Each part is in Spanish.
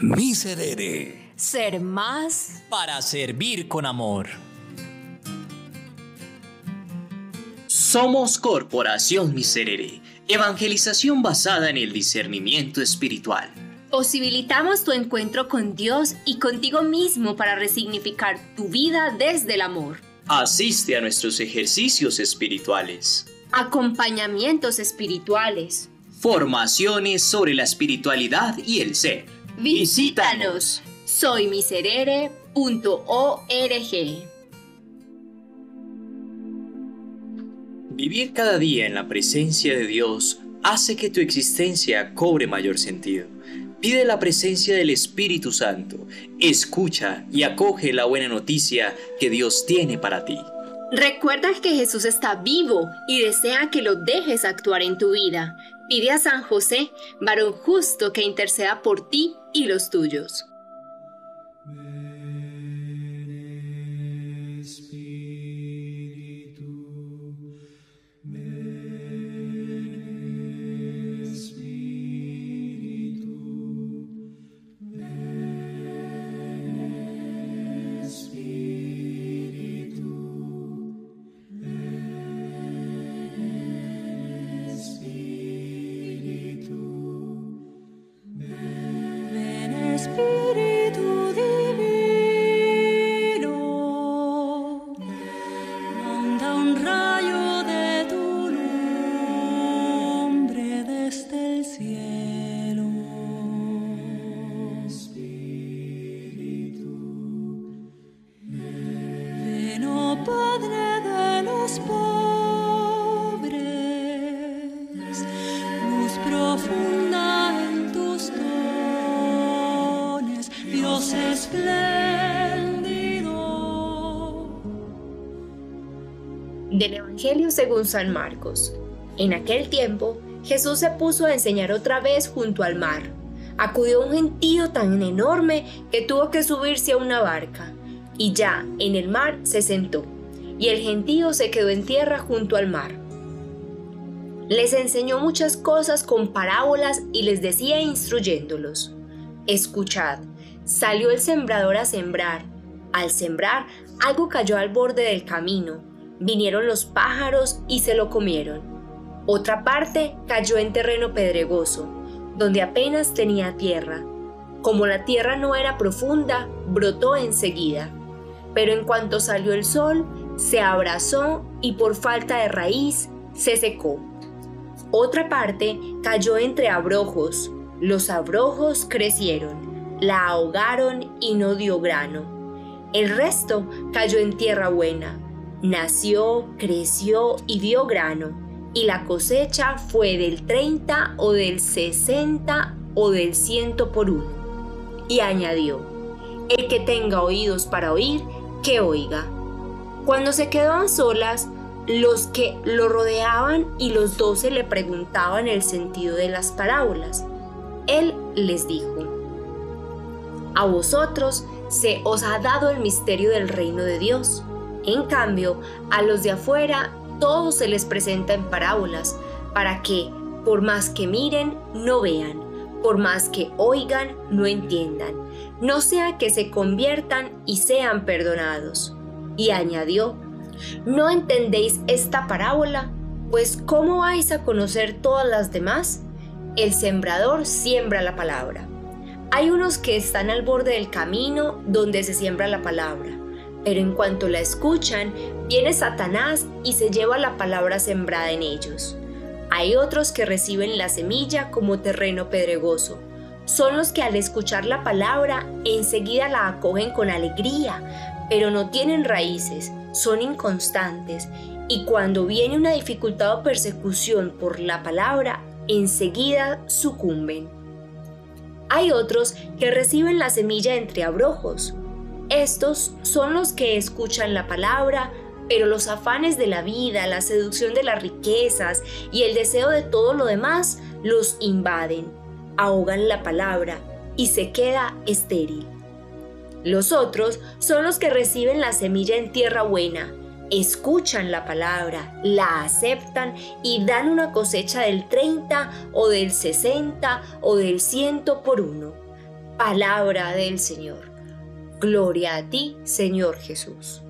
Miserere. Ser más para servir con amor. Somos Corporación Miserere, evangelización basada en el discernimiento espiritual. Posibilitamos tu encuentro con Dios y contigo mismo para resignificar tu vida desde el amor. Asiste a nuestros ejercicios espirituales. Acompañamientos espirituales. Formaciones sobre la espiritualidad y el ser. Visítanos. Soymiserere.org. Vivir cada día en la presencia de Dios hace que tu existencia cobre mayor sentido. Pide la presencia del Espíritu Santo, escucha y acoge la buena noticia que Dios tiene para ti. Recuerda que Jesús está vivo y desea que lo dejes actuar en tu vida. Pide a San José, varón justo, que interceda por ti y los tuyos. Del Evangelio según San Marcos. En aquel tiempo, Jesús se puso a enseñar otra vez junto al mar. Acudió un gentío tan enorme que tuvo que subirse a una barca, y ya en el mar se sentó, y el gentío se quedó en tierra junto al mar. Les enseñó muchas cosas con parábolas y les decía instruyéndolos, Escuchad, salió el sembrador a sembrar. Al sembrar, algo cayó al borde del camino Vinieron los pájaros y se lo comieron. Otra parte cayó en terreno pedregoso, donde apenas tenía tierra. Como la tierra no era profunda, brotó enseguida. Pero en cuanto salió el sol, se abrazó y por falta de raíz se secó. Otra parte cayó entre abrojos. Los abrojos crecieron, la ahogaron y no dio grano. El resto cayó en tierra buena Nació, creció y dio grano, y la cosecha fue del 30 o del 60 o del ciento por uno. Y añadió, el que tenga oídos para oír, que oiga. Cuando se quedaban solas, los que lo rodeaban y los doce le preguntaban el sentido de las parábolas. Él les dijo, a vosotros se os ha dado el misterio del reino de Dios en cambio, a los de afuera todo se les presenta en parábolas, para que, por más que miren, no vean, por más que oigan, no entiendan, no sea que se conviertan y sean perdonados. Y añadió, ¿no entendéis esta parábola? Pues ¿cómo vais a conocer todas las demás? El sembrador siembra la palabra. Hay unos que están al borde del camino donde se siembra la palabra pero en cuanto la escuchan, viene Satanás y se lleva la palabra sembrada en ellos. Hay otros que reciben la semilla como terreno pedregoso. Son los que al escuchar la palabra enseguida la acogen con alegría, pero no tienen raíces, son inconstantes y cuando viene una dificultad o persecución por la palabra, enseguida sucumben. Hay otros que reciben la semilla entre abrojos. Estos son los que escuchan la palabra, pero los afanes de la vida, la seducción de las riquezas y el deseo de todo lo demás los invaden, ahogan la palabra y se queda estéril. Los otros son los que reciben la semilla en tierra buena, escuchan la palabra, la aceptan y dan una cosecha del 30 o del 60 o del 100 por uno. Palabra del Señor. Gloria a ti, Señor Jesús.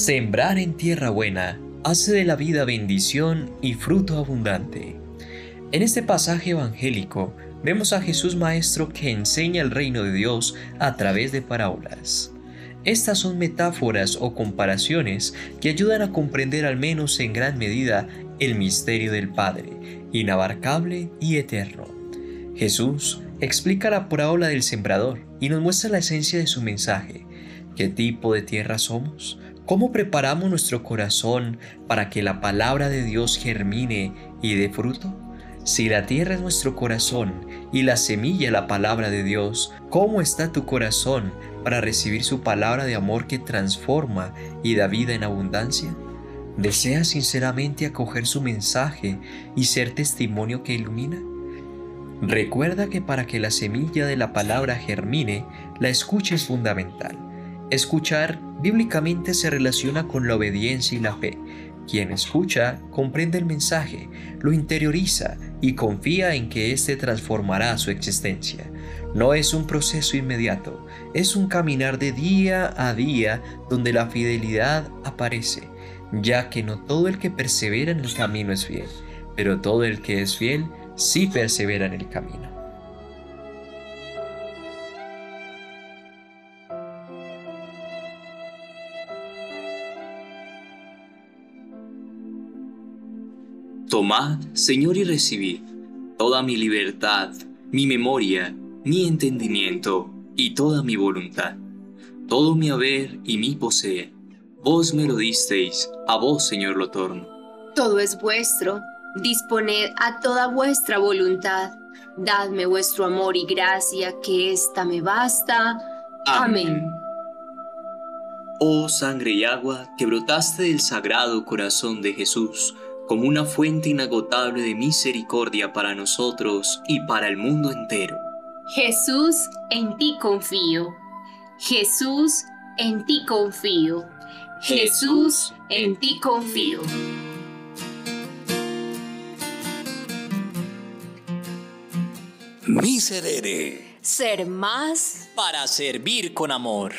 Sembrar en tierra buena hace de la vida bendición y fruto abundante. En este pasaje evangélico vemos a Jesús Maestro que enseña el reino de Dios a través de parábolas. Estas son metáforas o comparaciones que ayudan a comprender al menos en gran medida el misterio del Padre, inabarcable y eterno. Jesús explica la parábola del sembrador y nos muestra la esencia de su mensaje. ¿Qué tipo de tierra somos? ¿Cómo preparamos nuestro corazón para que la palabra de Dios germine y dé fruto? Si la tierra es nuestro corazón y la semilla la palabra de Dios, ¿cómo está tu corazón para recibir su palabra de amor que transforma y da vida en abundancia? ¿Deseas sinceramente acoger su mensaje y ser testimonio que ilumina? Recuerda que para que la semilla de la palabra germine, la escucha es fundamental. Escuchar bíblicamente se relaciona con la obediencia y la fe. Quien escucha comprende el mensaje, lo interioriza y confía en que éste transformará su existencia. No es un proceso inmediato, es un caminar de día a día donde la fidelidad aparece, ya que no todo el que persevera en el camino es fiel, pero todo el que es fiel sí persevera en el camino. Tomad, Señor, y recibid toda mi libertad, mi memoria, mi entendimiento y toda mi voluntad. Todo mi haber y mi poseer. Vos me lo disteis, a vos, Señor, lo torno. Todo es vuestro, disponed a toda vuestra voluntad. Dadme vuestro amor y gracia, que ésta me basta. Amén. Oh sangre y agua que brotaste del sagrado corazón de Jesús, como una fuente inagotable de misericordia para nosotros y para el mundo entero. Jesús, en ti confío. Jesús, en ti confío. Jesús, en ti confío. Miserere. Ser más Para servir con amor.